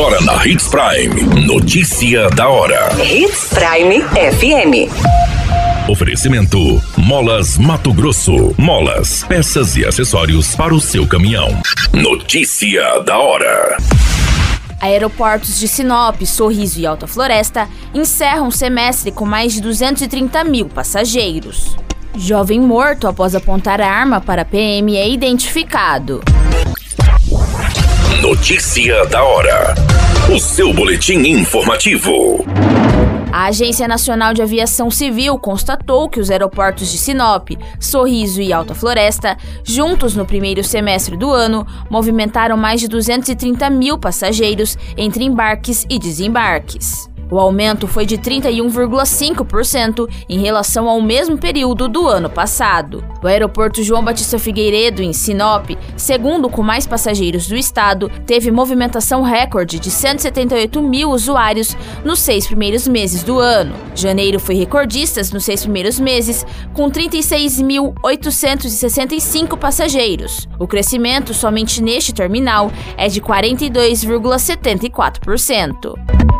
Agora na Hits Prime. Notícia da hora. Hits Prime FM. Oferecimento: Molas Mato Grosso. Molas, peças e acessórios para o seu caminhão. Notícia da hora. Aeroportos de Sinop, Sorriso e Alta Floresta encerram o semestre com mais de 230 mil passageiros. Jovem morto após apontar a arma para a PM é identificado. Notícia da hora. O seu boletim informativo. A Agência Nacional de Aviação Civil constatou que os aeroportos de Sinop, Sorriso e Alta Floresta, juntos no primeiro semestre do ano, movimentaram mais de 230 mil passageiros entre embarques e desembarques. O aumento foi de 31,5% em relação ao mesmo período do ano passado. O aeroporto João Batista Figueiredo, em Sinop, segundo com mais passageiros do estado, teve movimentação recorde de 178 mil usuários nos seis primeiros meses do ano. Janeiro foi recordista nos seis primeiros meses, com 36.865 passageiros. O crescimento somente neste terminal é de 42,74%.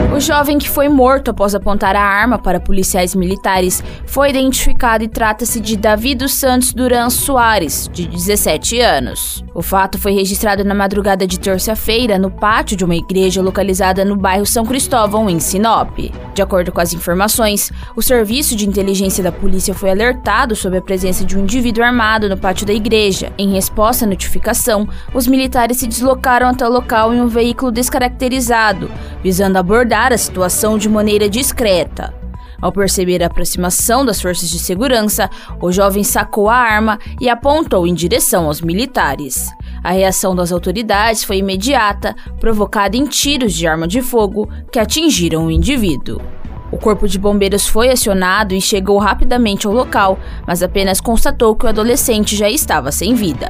Jovem que foi morto após apontar a arma para policiais militares foi identificado e trata-se de Davi dos Santos Duran Soares, de 17 anos. O fato foi registrado na madrugada de terça-feira no pátio de uma igreja localizada no bairro São Cristóvão, em Sinop. De acordo com as informações, o serviço de inteligência da polícia foi alertado sobre a presença de um indivíduo armado no pátio da igreja. Em resposta à notificação, os militares se deslocaram até o local em um veículo descaracterizado, visando abordar a situação de maneira discreta. Ao perceber a aproximação das forças de segurança, o jovem sacou a arma e apontou em direção aos militares. A reação das autoridades foi imediata, provocada em tiros de arma de fogo que atingiram o indivíduo. O corpo de bombeiros foi acionado e chegou rapidamente ao local, mas apenas constatou que o adolescente já estava sem vida.